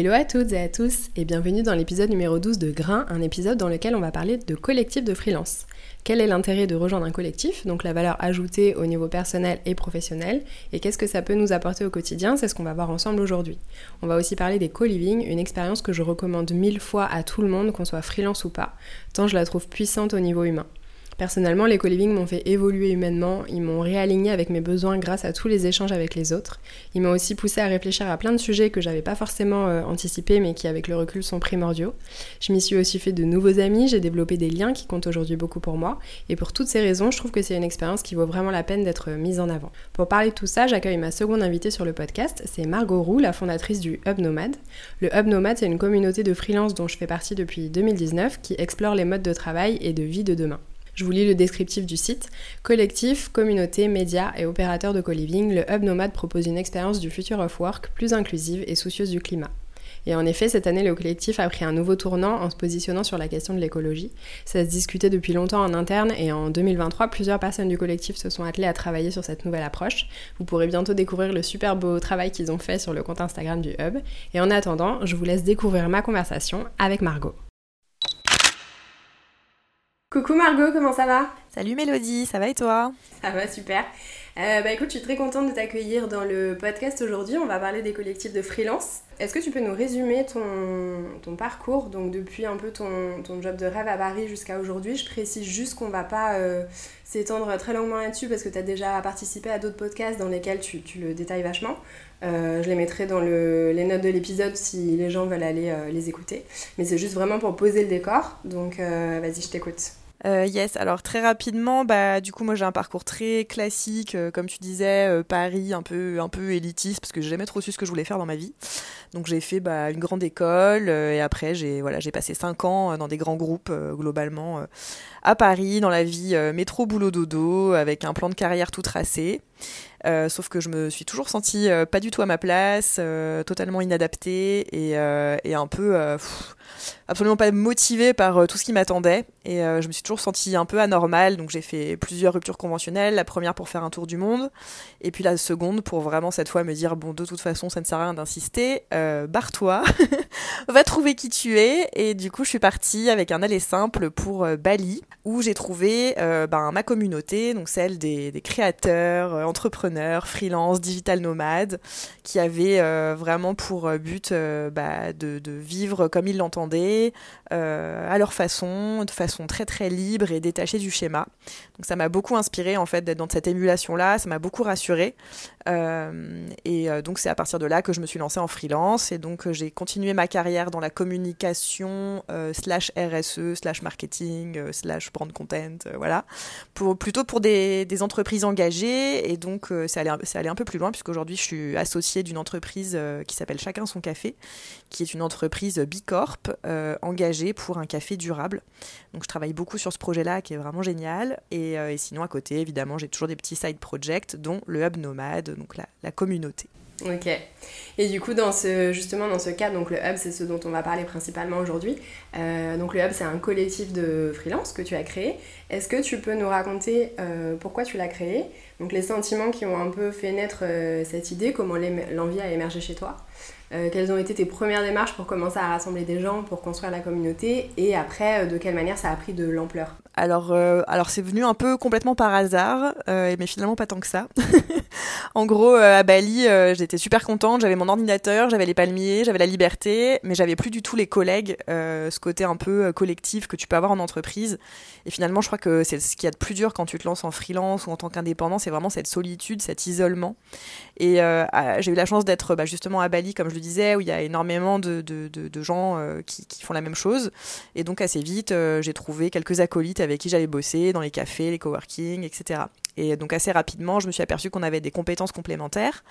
Hello à toutes et à tous et bienvenue dans l'épisode numéro 12 de Grain, un épisode dans lequel on va parler de collectif de freelance. Quel est l'intérêt de rejoindre un collectif, donc la valeur ajoutée au niveau personnel et professionnel, et qu'est-ce que ça peut nous apporter au quotidien, c'est ce qu'on va voir ensemble aujourd'hui. On va aussi parler des co-living, une expérience que je recommande mille fois à tout le monde, qu'on soit freelance ou pas, tant je la trouve puissante au niveau humain. Personnellement, les co-living m'ont fait évoluer humainement, ils m'ont réaligné avec mes besoins grâce à tous les échanges avec les autres. Ils m'ont aussi poussé à réfléchir à plein de sujets que j'avais pas forcément euh, anticipés mais qui avec le recul sont primordiaux. Je m'y suis aussi fait de nouveaux amis, j'ai développé des liens qui comptent aujourd'hui beaucoup pour moi et pour toutes ces raisons, je trouve que c'est une expérience qui vaut vraiment la peine d'être mise en avant. Pour parler de tout ça, j'accueille ma seconde invitée sur le podcast, c'est Margot Roux, la fondatrice du Hub Nomade. Le Hub Nomade, c'est une communauté de freelance dont je fais partie depuis 2019 qui explore les modes de travail et de vie de demain. Je vous lis le descriptif du site. Collectif, communauté, médias et opérateurs de co-living, le Hub Nomade propose une expérience du future of work plus inclusive et soucieuse du climat. Et en effet, cette année, le collectif a pris un nouveau tournant en se positionnant sur la question de l'écologie. Ça se discutait depuis longtemps en interne et en 2023, plusieurs personnes du collectif se sont attelées à travailler sur cette nouvelle approche. Vous pourrez bientôt découvrir le super beau travail qu'ils ont fait sur le compte Instagram du Hub. Et en attendant, je vous laisse découvrir ma conversation avec Margot. Coucou Margot, comment ça va? Salut Mélodie, ça va et toi? Ça va super. Euh, bah écoute, je suis très contente de t'accueillir dans le podcast aujourd'hui. On va parler des collectifs de freelance. Est-ce que tu peux nous résumer ton, ton parcours, donc depuis un peu ton, ton, job de rêve à Paris jusqu'à aujourd'hui? Je précise juste qu'on va pas euh, s'étendre très longuement là-dessus parce que tu as déjà participé à d'autres podcasts dans lesquels tu, tu le détailles vachement. Euh, je les mettrai dans le, les notes de l'épisode si les gens veulent aller les écouter. Mais c'est juste vraiment pour poser le décor. Donc vas-y, je t'écoute. Euh, yes, alors très rapidement, bah du coup moi j'ai un parcours très classique, euh, comme tu disais, euh, Paris un peu un peu élitiste parce que j'ai jamais trop su ce que je voulais faire dans ma vie. Donc j'ai fait bah, une grande école et après j'ai voilà j'ai passé cinq ans dans des grands groupes globalement à Paris dans la vie métro boulot dodo avec un plan de carrière tout tracé. Sauf que je me suis toujours sentie pas du tout à ma place, totalement inadaptée et, un peu absolument pas motivée par euh, tout ce qui m'attendait. Et euh, je me suis toujours sentie un peu anormale. Donc j'ai fait plusieurs ruptures conventionnelles. La première pour faire un tour du monde. Et puis la seconde pour vraiment cette fois me dire bon, de toute façon, ça ne sert à rien d'insister. Euh, barre-toi. Va trouver qui tu es. Et du coup, je suis partie avec un aller simple pour Bali où j'ai trouvé ben, ma communauté, donc celle des, créateurs, entrepreneurs, freelance, digital nomades, qui avaient vraiment pour but bah, de, vivre comme ils l'entendaient, euh, à leur façon, de façon très très libre et détachée du schéma. Donc ça m'a beaucoup inspiré en fait d'être dans cette émulation-là, ça m'a beaucoup rassuré. Euh, et euh, donc c'est à partir de là que je me suis lancée en freelance et donc euh, j'ai continué ma carrière dans la communication euh, slash RSE slash marketing euh, slash brand content, voilà, plutôt pour des, entreprises engagées et donc c'est allé, allé un peu plus loin puisqu'aujourd'hui je suis associée d'une entreprise qui s'appelle Chacun son café, qui est une entreprise Bicorp euh, engagée pour un café durable. Donc je travaille beaucoup sur ce projet-là qui est vraiment génial. Et, euh, et sinon à côté, évidemment, j'ai toujours des petits side projects, dont le Hub Nomade, donc la, communauté. Ok. Et du coup, justement, dans ce cadre, donc le Hub, c'est ce dont on va parler principalement aujourd'hui. Euh, donc le Hub, c'est un collectif de freelance que tu as créé. Est-ce que tu peux nous raconter euh, pourquoi tu l'as créé? Donc les sentiments qui ont un peu fait naître euh, cette idée, comment l'envie a émergé chez toi quelles ont été tes premières démarches pour commencer à rassembler des gens, pour construire la communauté, et après, de quelle manière ça a pris de l'ampleur? Alors, euh, alors c'est venu un peu complètement par hasard, euh, mais finalement pas tant que ça. en gros, euh, à Bali, j'étais super contente, j'avais mon ordinateur, j'avais les palmiers, j'avais la liberté, mais j'avais plus du tout les collègues, ce côté un peu collectif que tu peux avoir en entreprise. Et finalement, je crois que c'est ce qu'il y a de plus dur quand tu te lances en freelance ou en tant qu'indépendant, c'est vraiment cette solitude, cet isolement. Et j'ai eu la chance d'être bah, justement à Bali, comme je le disais, où il y a énormément de, gens qui, font la même chose. Et donc assez vite, j'ai trouvé quelques acolytes avec qui j'allais bosser dans les cafés, les coworking, etc. Et donc assez rapidement, je me suis aperçue qu'on avait des compétences complémentaires.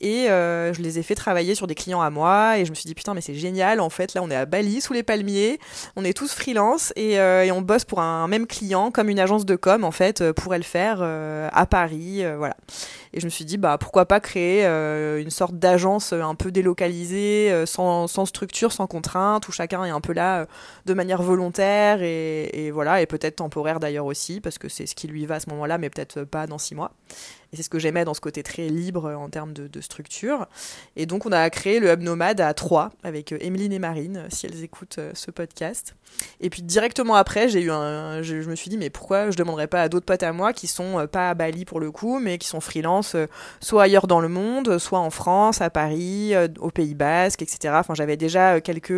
Et euh, je les ai fait travailler sur des clients à moi. Et je me suis dit putain mais c'est génial. En fait là on est à Bali sous les palmiers, on est tous freelance. Et, euh, on bosse pour un même client comme une agence de com en fait euh, pourrait le faire à Paris voilà. Et je me suis dit, bah, pourquoi pas créer une sorte d'agence un peu délocalisée, sans, structure, sans contrainte, où chacun est un peu là de manière volontaire et voilà, et peut-être temporaire d'ailleurs aussi, parce que c'est ce qui lui va à ce moment-là, mais peut-être pas dans six mois. Et c'est ce que j'aimais dans ce côté très libre en termes de, structure. Et donc, on a créé le Hub Nomade à Troyes avec Emeline et Marine, si elles écoutent ce podcast. Et puis, directement après, j'ai eu je, je, me suis dit, mais pourquoi je demanderais pas à d'autres potes à moi qui sont pas à Bali pour le coup, mais qui sont freelance euh, soit ailleurs dans le monde, soit en France, à Paris, euh, au Pays Basque, etc. Enfin, j'avais déjà euh, quelques,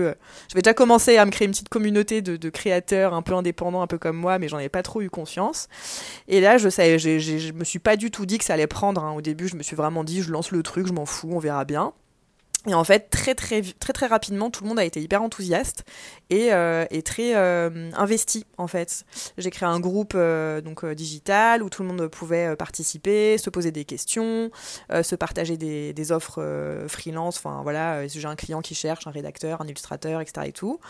j'avais déjà commencé à me créer une petite communauté de, créateurs un peu indépendants, un peu comme moi, mais j'en ai pas trop eu conscience. Et là, je savais, je me suis pas du tout dit que ça allait prendre. Hein. Au début, je me suis vraiment dit, je lance le truc, je m'en fous, on verra bien. Et en fait, très très très très rapidement, tout le monde a été hyper enthousiaste et, euh, et très euh, investi en fait. J'ai créé un groupe euh, donc digital où tout le monde pouvait participer, se poser des questions, se partager des, des offres freelance. Enfin voilà, j'ai un client qui cherche un rédacteur, un illustrateur, etc. et tout.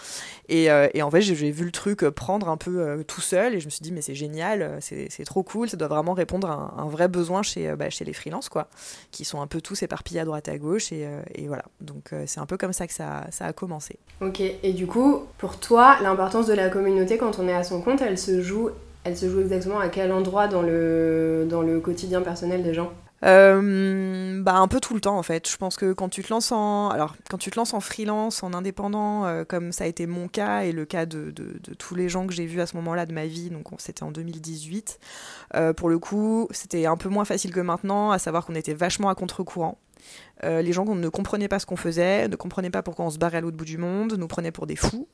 Et, et en fait, j'ai vu le truc prendre un peu tout seul et je me suis dit mais c'est génial, c'est trop cool, ça doit vraiment répondre à un, vrai besoin chez bah, chez les freelances quoi, qui sont un peu tous éparpillés à droite à gauche et, voilà. Donc euh, c'est un peu comme ça que ça, a commencé. Ok, et du coup, pour toi, l'importance de la communauté quand on est à son compte, elle se joue, elle se joue exactement à quel endroit dans le, dans le quotidien personnel des gens? Euh, bah un peu tout le temps en fait. Je pense que quand tu te lances en alors quand tu te lances en freelance, en indépendant, euh, comme ça a été mon cas et le cas de, de, tous les gens que j'ai vus à ce moment-là de ma vie, donc c'était en 2018. pour le coup, c'était un peu moins facile que maintenant, à savoir qu'on était vachement à contre-courant. Euh, les gens ne comprenaient pas ce qu'on faisait, ne comprenaient pas pourquoi on se barrait à l'autre bout du monde, nous prenaient pour des fous,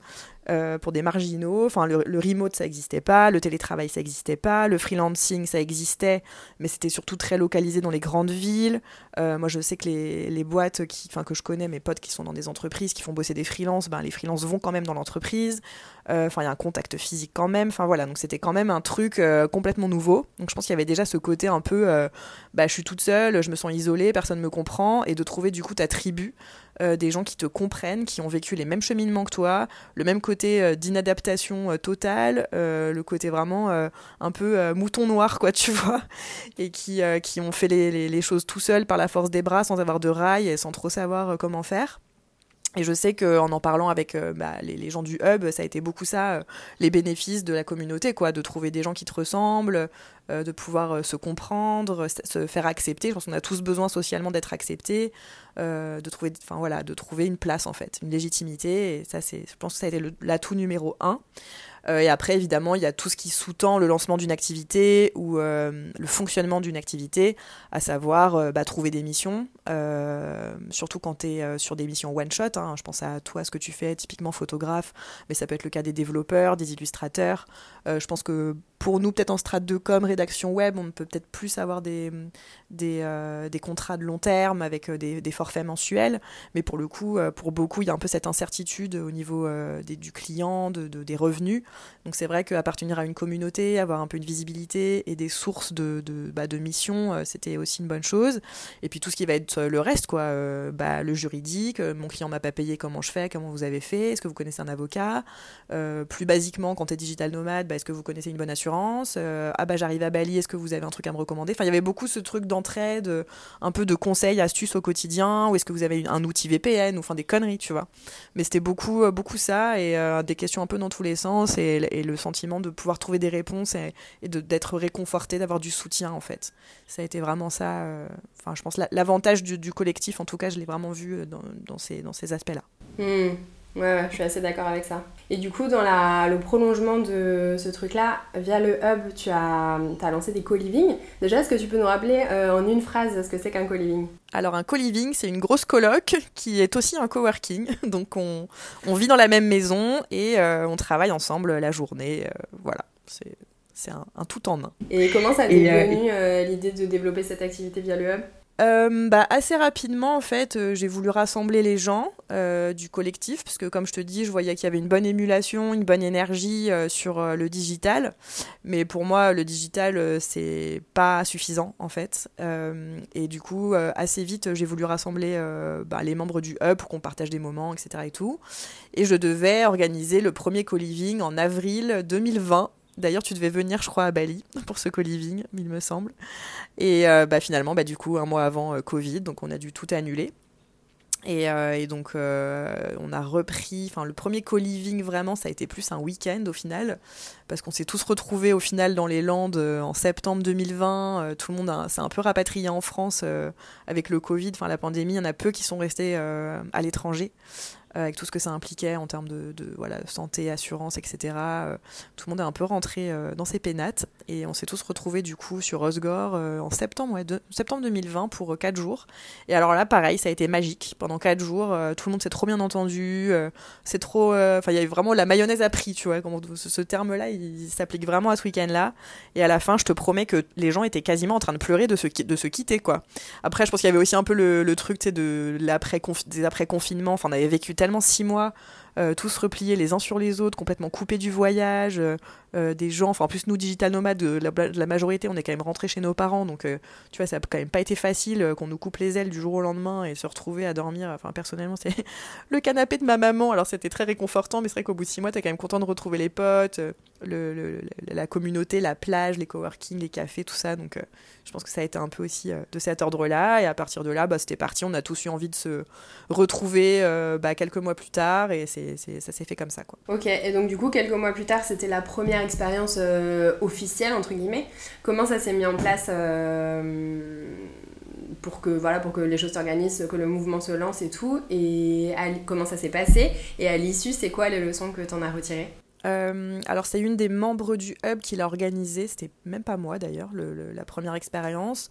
euh, pour des marginaux. Enfin, le, remote, ça n'existait pas, le télétravail, ça n'existait pas, le freelancing, ça existait, mais c'était surtout très localisé dans les grandes villes. Euh, moi, je sais que les, boîtes qui, que je connais, mes potes qui sont dans des entreprises, qui font bosser des freelances, ben, les freelances vont quand même dans l'entreprise. Enfin, il y a un contact physique quand même. Enfin, voilà, donc c'était quand même un truc complètement nouveau. Donc, je pense qu'il y avait déjà ce côté un peu, bah, je suis toute seule, je me sens isolée, personne ne me comprend, de trouver du coup ta tribu, euh, des gens qui te comprennent, qui ont vécu les mêmes cheminements que toi, le même côté euh, d'inadaptation euh, totale, le côté vraiment un peu mouton noir, quoi, tu vois, et qui, qui ont fait les, les, choses tout seuls par la force des bras, sans avoir de rails et sans trop savoir comment faire. Et je sais qu'en en parlant avec bah, les, gens du hub, ça a été beaucoup ça, les bénéfices de la communauté, quoi, de trouver des gens qui te ressemblent, euh, de pouvoir euh, se comprendre, se faire accepter. Je pense qu'on a tous besoin socialement d'être acceptés, euh, de trouver, enfin voilà, de trouver une place en fait, une légitimité. Et ça, c'est, je pense que ça a été l'atout numéro un. Et après, évidemment, il y a tout ce qui sous-tend le lancement d'une activité ou le fonctionnement d'une activité, à savoir bah, trouver des missions, surtout quand tu es sur des missions one-shot. Hein. je pense à toi, ce que tu fais, typiquement photographe, mais ça peut être le cas des développeurs, des illustrateurs. je pense que pour nous, peut-être en strate de com, rédaction web, on peut peut-être plus avoir des, des, euh, contrats de long terme avec euh, des, des, forfaits mensuels. Mais pour le coup, euh, pour beaucoup, il y a un peu cette incertitude au niveau des, du client, de, des revenus. Donc c'est vrai qu'appartenir à une communauté, avoir un peu une visibilité et des sources de, de, bah, de missions, c'était aussi une bonne chose. Et puis tout ce qui va être le reste, quoi, bah, le juridique, mon client m'a pas payé, comment je fais, comment vous avez fait, est-ce que vous connaissez un avocat? Plus basiquement, quand tu es digital nomade, bah, est-ce que vous connaissez une bonne assurance? Euh, ah bah j'arrive à Bali, est-ce que vous avez un truc à me recommander? Enfin, il y avait beaucoup ce truc d'entraide, un peu de conseils, astuces au quotidien, ou est-ce que vous avez un outil VPN, ou enfin des conneries, tu vois? Mais c'était beaucoup, euh, beaucoup ça, et euh, des questions un peu dans tous les sens, et, le sentiment de pouvoir trouver des réponses et, d'être réconforté, d'avoir du soutien, en fait. Ça a été vraiment ça, je pense, l'avantage du, collectif, en tout cas, je l'ai vraiment vu dans, ces, dans ces aspects-là. Hmm. Ouais, je suis assez d'accord avec ça. Et du coup, dans la, le prolongement de ce truc-là, via le hub, tu as, as lancé des co-living. Déjà, est-ce que tu peux nous rappeler euh, en une phrase ce que c'est qu'un co-living? Alors, un co-living, c'est une grosse coloc qui est aussi un coworking. Donc, on, on vit dans la même maison et euh, on travaille ensemble la journée. Euh, voilà, c'est c'est un, tout en un. Et comment ça t'est venu l'idée de développer cette activité via le hub? Euh, bah, assez rapidement, en fait, euh, j'ai voulu rassembler les gens euh, du collectif, parce que comme je te dis, je voyais qu'il y avait une bonne émulation, une bonne énergie sur le digital. Mais pour moi, le digital, c'est pas suffisant, en fait. et du coup, assez vite, j'ai voulu rassembler bah, les membres du Hub qu'on partage des moments, etc. Et, tout. et je devais organiser le premier co-living en avril 2020 D'ailleurs, tu devais venir, je crois, à Bali pour ce co-living, il me semble. Et euh, bah, finalement, bah, du coup, un mois avant euh, Covid, donc on a dû tout annuler. Et, euh, donc, on a repris. Enfin, le premier co-living, vraiment, ça a été plus un week-end au final. Parce qu'on s'est tous retrouvés au final dans les Landes en septembre 2020. tout le monde s'est un peu rapatrié en France avec le Covid, enfin la pandémie. Il y en a peu qui sont restés à l'étranger. Euh, avec tout ce que ça impliquait en termes de, voilà, santé, assurance, etc. Euh, tout le monde est un peu rentré euh, dans ses pénates et on s'est tous retrouvés du coup sur Osgore en septembre, septembre 2020 pour 4 jours. Et alors là, pareil, ça a été magique. Pendant 4 jours, tout le monde s'est trop bien entendu. c'est trop. Enfin, il y avait vraiment la mayonnaise à prix, tu vois. ce, terme-là, il, s'applique vraiment à ce week-end-là. Et à la fin, je te promets que les gens étaient quasiment en train de pleurer de se, de se quitter, quoi. Après, je pense qu'il y avait aussi un peu le, truc, tu sais, de l'après des après-confinements. Enfin, on avait vécu tellement six mois euh, tous repliés les uns sur les autres, complètement coupés du voyage, euh, euh, des gens, enfin en plus nous digital nomades, la, majorité, on est quand même rentrés chez nos parents, donc tu vois ça a quand même pas été facile qu'on nous coupe les ailes du jour au lendemain et se retrouver à dormir. Enfin personnellement c'est le canapé de ma maman, alors c'était très réconfortant, mais c'est vrai qu'au bout de six mois t'es quand même content de retrouver les potes, le, la communauté, la plage, les coworking, les cafés, tout ça, donc je pense que ça a été un peu aussi de cet ordre-là, et à partir de là, bah, c'était parti, on a tous eu envie de se retrouver bah, quelques mois plus tard, et c'est ça s'est fait comme ça. Ok, et donc du coup, quelques mois plus tard, c'était la première expérience euh, officielle, entre guillemets. Comment ça s'est mis en place euh, pour, que, voilà, pour que les choses s'organisent, que le mouvement se lance et tout? Et comment ça s'est passé? Et à l'issue, c'est quoi les leçons que tu en as retirées? Euh, alors c'est une des membres du hub qui l'a organisé, c'était même pas moi d'ailleurs, la première expérience.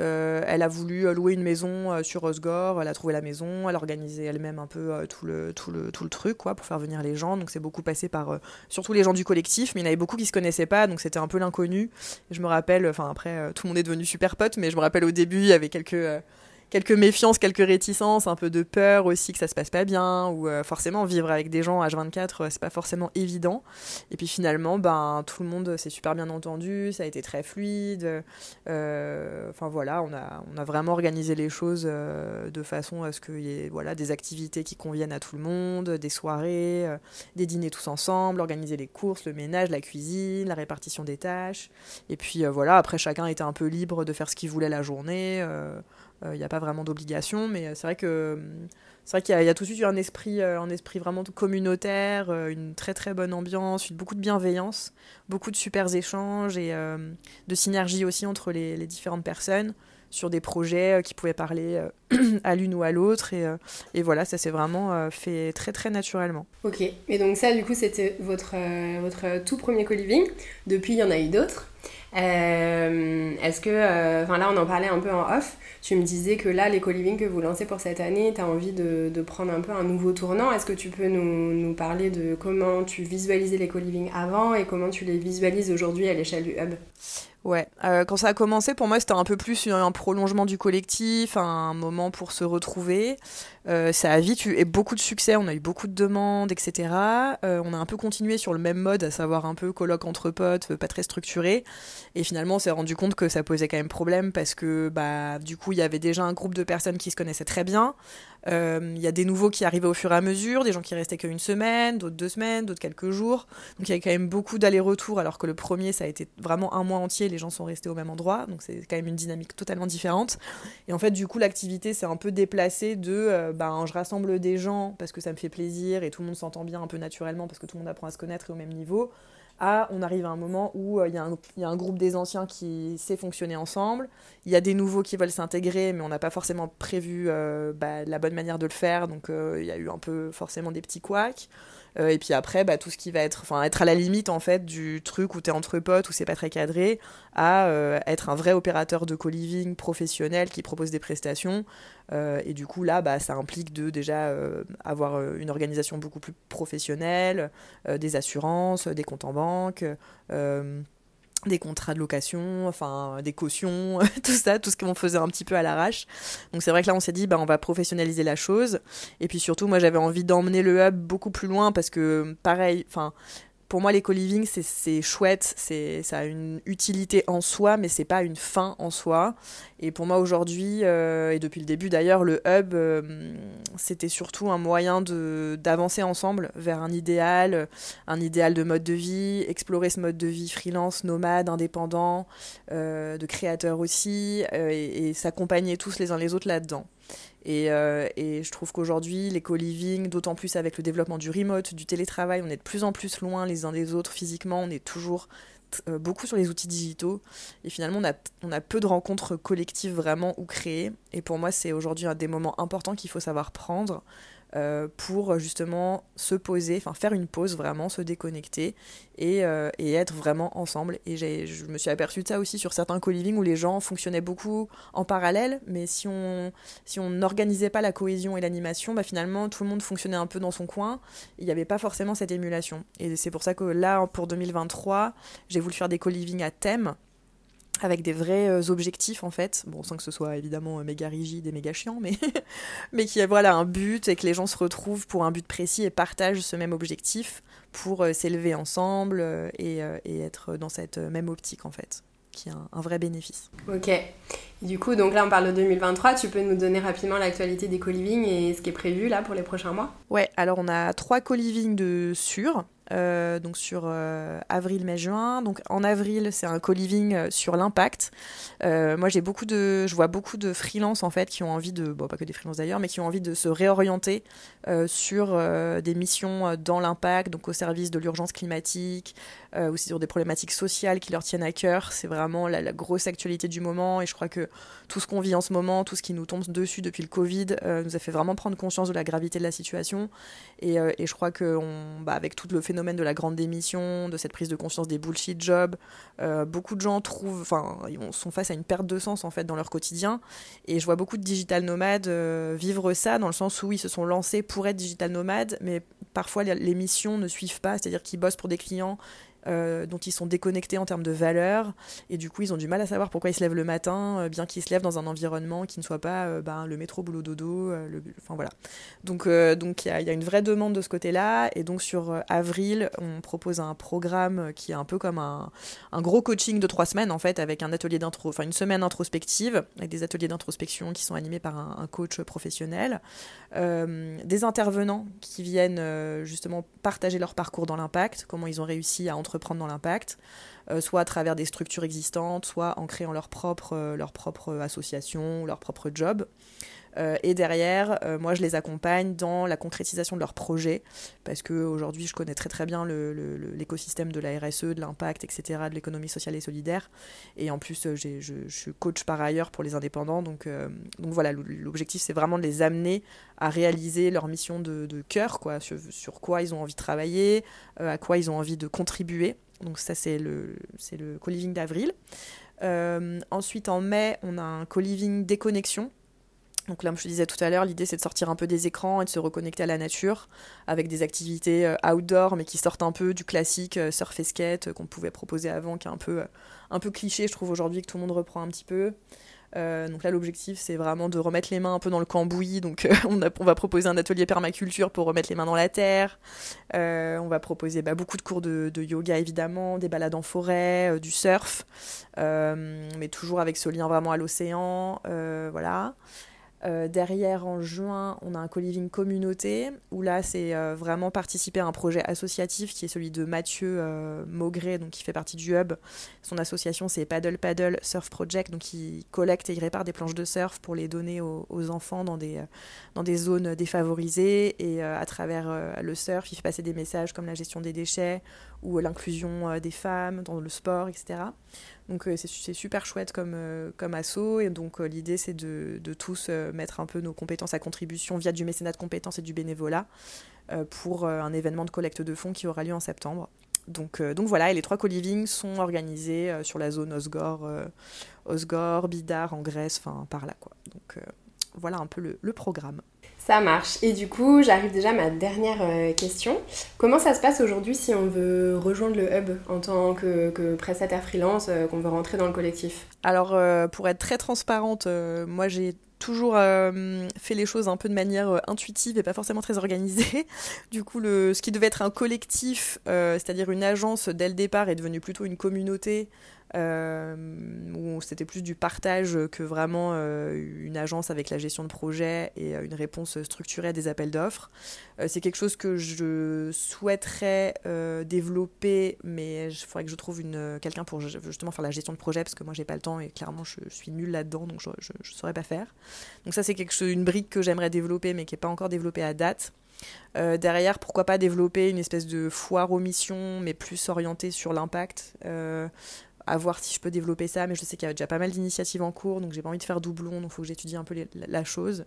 Euh, elle a voulu louer une maison euh, sur Osgore, elle a trouvé la maison, elle a organisé elle-même un peu tout, le, tout, le, tout le truc quoi, pour faire venir les gens. Donc c'est beaucoup passé par surtout les gens du collectif, mais il y en avait beaucoup qui se connaissaient pas, donc c'était un peu l'inconnu. Je me rappelle, enfin après tout le monde est devenu super pote, mais je me rappelle au début il y avait quelques quelques méfiances, quelques réticences, un peu de peur aussi que ça se passe pas bien, ou euh, forcément vivre avec des gens H24, euh, c'est pas forcément évident. Et puis finalement, ben tout le monde s'est super bien entendu, ça a été très fluide. Euh, enfin voilà, on a, on a vraiment organisé les choses de façon à ce qu'il y ait voilà, des activités qui conviennent à tout le monde, des soirées, des dîners tous ensemble, organiser les courses, le ménage, la cuisine, la répartition des tâches. Et puis voilà, après chacun était un peu libre de faire ce qu'il voulait la journée. Il euh, n'y a pas vraiment d'obligation, mais c'est vrai que c'est vrai qu'il y, a tout de suite eu un esprit, euh, un esprit vraiment communautaire, euh, une très très bonne ambiance, beaucoup de bienveillance, beaucoup de super échanges et de synergie aussi entre les, différentes personnes sur des projets qui pouvaient parler à l'une ou à l'autre. Et, et, voilà, ça s'est vraiment fait très très naturellement. Ok, et donc ça du coup c'était votre, votre tout premier co-living. Depuis il y en a eu d'autres. Est-ce que, enfin là on en parlait un peu en off, tu me disais que là, les co-living que vous lancez pour cette année, tu as envie de, prendre un peu un nouveau tournant. Est-ce que tu peux nous, nous, parler de comment tu visualisais les co-living avant et comment tu les visualises aujourd'hui à l'échelle du hub? Ouais, euh, quand ça a commencé, pour moi, c'était un peu plus un prolongement du collectif, un moment pour se retrouver. Euh, ça a vite eu beaucoup de succès, on a eu beaucoup de demandes, etc. Euh, on a un peu continué sur le même mode, à savoir un peu colloque entre potes, pas très structuré. Et finalement, on s'est rendu compte que ça posait quand même problème parce que, bah, du coup, il y avait déjà un groupe de personnes qui se connaissaient très bien. Il y a des nouveaux qui arrivaient au fur et à mesure, des gens qui restaient qu'une semaine, d'autres deux semaines, d'autres quelques jours. Donc il y avait quand même beaucoup d'allers-retours, alors que le premier, ça a été vraiment un mois entier les gens sont restés au même endroit, donc c'est quand même une dynamique totalement différente. Et en fait, du coup, l'activité s'est un peu déplacée de euh, ben, je rassemble des gens parce que ça me fait plaisir et tout le monde s'entend bien un peu naturellement parce que tout le monde apprend à se connaître et au même niveau, à on arrive à un moment où euh, il y, a un groupe des anciens qui sait fonctionner ensemble, il y a des nouveaux qui veulent s'intégrer, mais on n'a pas forcément prévu euh, bah, la bonne manière de le faire, donc il y a eu un peu forcément des petits couacs. Euh, et puis après, bah, tout ce qui va être, enfin, être à la limite en fait du truc où t'es entre potes, où c'est pas très cadré, à euh, être un vrai opérateur de co-living professionnel qui propose des prestations. Euh, et du coup, là, bah, ça implique de déjà avoir une organisation beaucoup plus professionnelle, des assurances, des comptes en banque des contrats de location, enfin des cautions, tout ça, tout ce qu'on faisait un petit peu à l'arrache. Donc c'est vrai que là on s'est dit bah on va professionnaliser la chose et puis surtout moi j'avais envie d'emmener le hub beaucoup plus loin parce que pareil, enfin pour moi, l'éco-living, c'est chouette, ça a une utilité en soi, mais c'est pas une fin en soi. Et pour moi, aujourd'hui, euh, et depuis le début d'ailleurs, le hub, euh, c'était surtout un moyen d'avancer ensemble vers un idéal, un idéal de mode de vie, explorer ce mode de vie freelance, nomade, indépendant, euh, de créateur aussi, et, et s'accompagner tous les uns les autres là-dedans. Euh, et, je trouve qu'aujourd'hui, l'éco-living, d'autant plus avec le développement du remote, du télétravail, on est de plus en plus loin les uns des autres physiquement, on est toujours euh, beaucoup sur les outils digitaux. Et finalement, on a, on a peu de rencontres collectives vraiment ou créées. Et pour moi, c'est aujourd'hui un des moments importants qu'il faut savoir prendre euh, pour justement se poser, enfin faire une pause vraiment, se déconnecter et, euh, et être vraiment ensemble. Et je me suis aperçue de ça aussi sur certains co-living où les gens fonctionnaient beaucoup en parallèle, mais si on si on n'organisait pas la cohésion et l'animation, bah finalement tout le monde fonctionnait un peu dans son coin. Il n'y avait pas forcément cette émulation. Et c'est pour ça que là, pour 2023, j'ai voulu faire des co-living à thème avec des vrais euh, objectifs en fait, bon sans que ce soit évidemment euh, méga rigide et méga chiant, mais, mais qui a voilà un but et que les gens se retrouvent pour un but précis et partagent ce même objectif pour euh, s'élever ensemble et, et, être dans cette même optique en fait, qui a un, vrai bénéfice. Ok, du coup donc là on parle de 2023, tu peux nous donner rapidement l'actualité des co-living et ce qui est prévu là pour les prochains mois? Ouais, alors on a trois co-living de sûrs euh, donc sur euh, avril, mai, juin. Donc en avril, c'est un co-living euh, sur l'impact. moi, j'ai beaucoup de, je vois beaucoup de freelances en fait qui ont envie de, bon pas que des freelances d'ailleurs, mais qui ont envie de se réorienter sur des missions dans l'impact, donc au service de l'urgence climatique, aussi sur des problématiques sociales qui leur tiennent à cœur. C'est vraiment la, grosse actualité du moment et je crois que tout ce qu'on vit en ce moment, tout ce qui nous tombe dessus depuis le Covid, nous a fait vraiment prendre conscience de la gravité de la situation. Et, et je crois que on, bah, avec tout le phénomène de la grande démission, de cette prise de conscience des bullshit jobs. Euh, beaucoup de gens trouvent, enfin, sont face à une perte de sens en fait dans leur quotidien. Et je vois beaucoup de digital nomades euh, vivre ça dans le sens où ils se sont lancés pour être digital nomades, mais parfois les missions ne suivent pas, c'est-à-dire qu'ils bossent pour des clients euh, dont ils sont déconnectés en termes de valeurs, et du coup ils ont du mal à savoir pourquoi ils se lèvent le matin, euh, bien qu'ils se lèvent dans un environnement qui ne soit pas euh, ben, le métro boulot dodo, enfin voilà. Donc donc il y a, y a, une vraie demande de ce côté-là, et donc sur avril on propose un programme qui est un peu comme un, un gros coaching de trois semaines en fait, avec un atelier d'intro, enfin une semaine introspective, avec des ateliers d'introspection qui sont animés par un, un coach professionnel, des intervenants qui viennent justement partager leur parcours dans l'impact, comment ils ont réussi à entre prendre dans l'impact, euh, soit à travers des structures existantes, soit en créant euh, leur propre association, leur propre job. Euh, et derrière, moi, je les accompagne dans la concrétisation de leurs projets, parce qu'aujourd'hui, je connais très très bien l'écosystème de la RSE, de l'impact, etc., de l'économie sociale et solidaire. Et en plus, je, je, suis coach par ailleurs pour les indépendants. Donc, voilà, l'objectif, c'est vraiment de les amener à réaliser leur mission de, cœur, quoi, sur, quoi ils ont envie de travailler, à quoi ils ont envie de contribuer. Donc ça, c'est le, le co-living d'avril. Euh, ensuite, en mai, on a un co-living déconnexion. Donc là, comme je te disais tout à l'heure, l'idée c'est de sortir un peu des écrans et de se reconnecter à la nature avec des activités euh, outdoor mais qui sortent un peu du classique euh, surf et skate qu'on pouvait proposer avant, qui est un peu, un peu cliché, je trouve aujourd'hui que tout le monde reprend un petit peu. Euh, donc là, l'objectif, c'est vraiment de remettre les mains un peu dans le cambouis. Donc euh, on, va proposer un atelier permaculture pour remettre les mains dans la terre. Euh, on va proposer bah, beaucoup de cours de, de, yoga, évidemment, des balades en forêt, du surf, mais toujours avec ce lien vraiment à l'océan. voilà. Euh, derrière, en juin, on a un co-living communauté, où là, c'est euh, vraiment participer à un projet associatif qui est celui de Mathieu euh, Maugré, donc qui fait partie du Hub. Son association, c'est Paddle Paddle Surf Project, donc il collecte et répare des planches de surf pour les donner aux, enfants dans des, dans des zones défavorisées. Et à travers le surf, il fait passer des messages comme la gestion des déchets ou l'inclusion des femmes dans le sport, etc. Donc euh, c'est super chouette comme, euh, comme assaut. Et donc euh, l'idée c'est de, de, tous mettre un peu nos compétences à contribution via du mécénat de compétences et du bénévolat pour un événement de collecte de fonds qui aura lieu en septembre. Donc, donc voilà, et les trois co-living sont organisés sur la zone Osgore, Osgore, Bidar en Grèce, enfin par là quoi. Donc voilà un peu le, programme. Ça marche. Et du coup, j'arrive déjà à ma dernière euh, question. Comment ça se passe aujourd'hui si on veut rejoindre le hub en tant que, prestataire freelance, euh, qu'on veut rentrer dans le collectif? Alors, pour être très transparente, moi j'ai toujours fait les choses un peu de manière intuitive et pas forcément très organisée. Du coup, le, ce qui devait être un collectif, c'est-à-dire une agence dès le départ, est devenu plutôt une communauté euh, où c'était plus du partage que vraiment euh, une agence avec la gestion de projet et euh, une réponse structurée à des appels d'offres. c'est quelque chose que je souhaiterais développer, mais il faudrait que je trouve quelqu'un pour justement faire la gestion de projet, parce que moi j'ai pas le temps et clairement je, suis nulle là-dedans, donc je ne saurais pas faire. Donc ça c'est quelque chose, une brique que j'aimerais développer, mais qui n'est pas encore développée à date. derrière, pourquoi pas développer une espèce de foire aux missions, mais plus orientée sur l'impact à voir si je peux développer ça, mais je sais qu'il y a déjà pas mal d'initiatives en cours, donc j'ai pas envie de faire doublon, donc il faut que j'étudie un peu la, chose.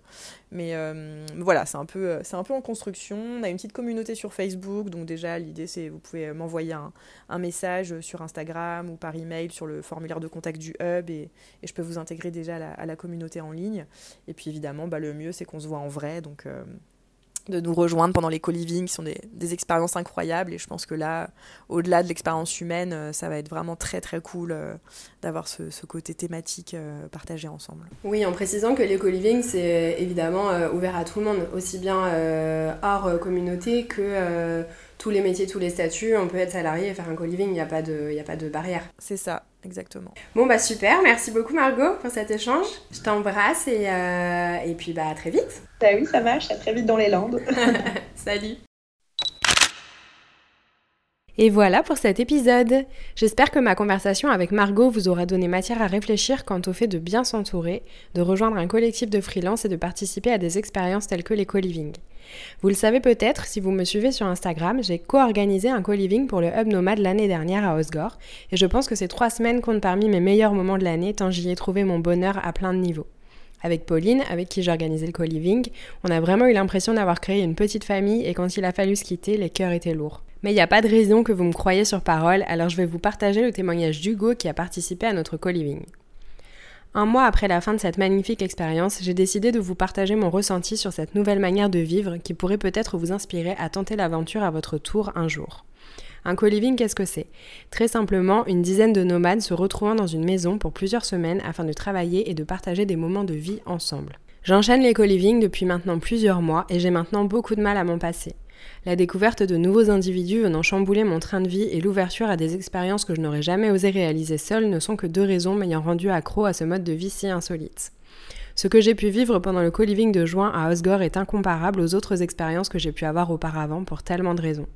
Mais euh, voilà, c'est un, peu, euh, c'est un peu en construction. On a une petite communauté sur Facebook, donc déjà l'idée c'est vous pouvez m'envoyer un, message sur Instagram ou par email sur le formulaire de contact du hub et, et je peux vous intégrer déjà à la, communauté en ligne. Et puis évidemment, bah, le mieux c'est qu'on se voit en vrai, donc... Euh, de nous rejoindre pendant les co-living, qui sont des, expériences incroyables. Et je pense que là, au-delà de l'expérience humaine, euh, ça va être vraiment très très cool euh, d'avoir ce, ce, côté thématique euh, partagé ensemble. Oui, en précisant que les co-living, c'est évidemment ouvert à tout le monde, aussi bien hors communauté que tous les métiers, tous les statuts. On peut être salarié et faire un co-living, il n'y a, pas de, a pas de barrière. C'est ça, exactement. Bon, bah super, merci beaucoup Margot pour cet échange. Je t'embrasse et, et puis bah à très vite. Bah oui, ça marche, à très vite dans les Landes. Salut. Et voilà pour cet épisode. J'espère que ma conversation avec Margot vous aura donné matière à réfléchir quant au fait de bien s'entourer, de rejoindre un collectif de freelance et de participer à des expériences telles que les co-living. Vous le savez peut-être, si vous me suivez sur Instagram, j'ai co-organisé un co-living pour le Hub Nomade l'année dernière à Osgore, et je pense que ces trois semaines comptent parmi mes meilleurs moments de l'année tant j'y ai trouvé mon bonheur à plein de niveaux. Avec Pauline, avec qui j'ai organisé le co-living, on a vraiment eu l'impression d'avoir créé une petite famille et quand il a fallu se quitter, les cœurs étaient lourds. Mais il n'y a pas de raison que vous me croyez sur parole, alors je vais vous partager le témoignage d'Hugo qui a participé à notre co-living. Un mois après la fin de cette magnifique expérience, j'ai décidé de vous partager mon ressenti sur cette nouvelle manière de vivre qui pourrait peut-être vous inspirer à tenter l'aventure à votre tour un jour. Un co-living, qu'est-ce que c'est? Très simplement, une dizaine de nomades se retrouvant dans une maison pour plusieurs semaines afin de travailler et de partager des moments de vie ensemble. J'enchaîne les co-living depuis maintenant plusieurs mois et j'ai maintenant beaucoup de mal à m'en passer. La découverte de nouveaux individus venant chambouler mon train de vie et l'ouverture à des expériences que je n'aurais jamais osé réaliser seule ne sont que deux raisons m'ayant rendu accro à ce mode de vie si insolite. Ce que j'ai pu vivre pendant le co-living de juin à Osgore est incomparable aux autres expériences que j'ai pu avoir auparavant pour tellement de raisons.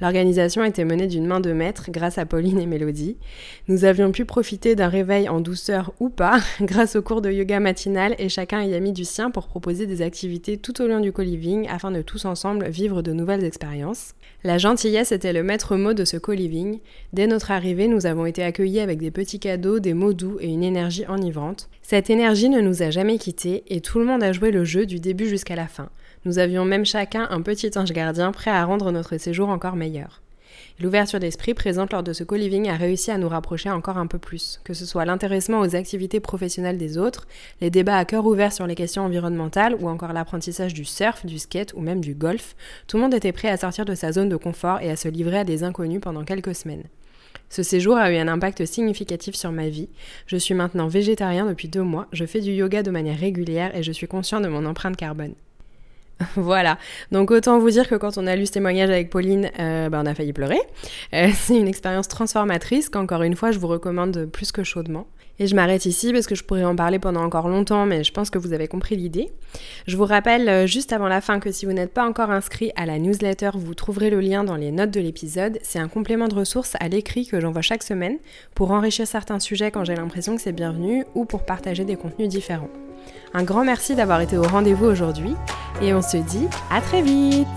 L'organisation été menée d'une main de maître grâce à Pauline et Mélodie. Nous avions pu profiter d'un réveil en douceur ou pas grâce au cours de yoga matinal et chacun y a mis du sien pour proposer des activités tout au long du co-living afin de tous ensemble vivre de nouvelles expériences. La gentillesse était le maître mot de ce co-living. Dès notre arrivée, nous avons été accueillis avec des petits cadeaux, des mots doux et une énergie enivrante. Cette énergie ne nous a jamais quittés et tout le monde a joué le jeu du début jusqu'à la fin. Nous avions même chacun un petit ange gardien prêt à rendre notre séjour encore meilleur. L'ouverture d'esprit présente lors de ce co-living a réussi à nous rapprocher encore un peu plus, que ce soit l'intéressement aux activités professionnelles des autres, les débats à cœur ouvert sur les questions environnementales ou encore l'apprentissage du surf, du skate ou même du golf, tout le monde était prêt à sortir de sa zone de confort et à se livrer à des inconnus pendant quelques semaines. Ce séjour a eu un impact significatif sur ma vie. Je suis maintenant végétarien depuis deux mois, je fais du yoga de manière régulière et je suis conscient de mon empreinte carbone. Voilà, donc autant vous dire que quand on a lu ce témoignage avec Pauline, euh, bah, on a failli pleurer. Euh, c'est une expérience transformatrice qu'encore une fois je vous recommande plus que chaudement. Et je m'arrête ici parce que je pourrais en parler pendant encore longtemps, mais je pense que vous avez compris l'idée. Je vous rappelle euh, juste avant la fin que si vous n'êtes pas encore inscrit à la newsletter, vous trouverez le lien dans les notes de l'épisode. C'est un complément de ressources à l'écrit que j'envoie chaque semaine pour enrichir certains sujets quand j'ai l'impression que c'est bienvenu ou pour partager des contenus différents. Un grand merci d'avoir été au rendez-vous aujourd'hui et on se dit à très vite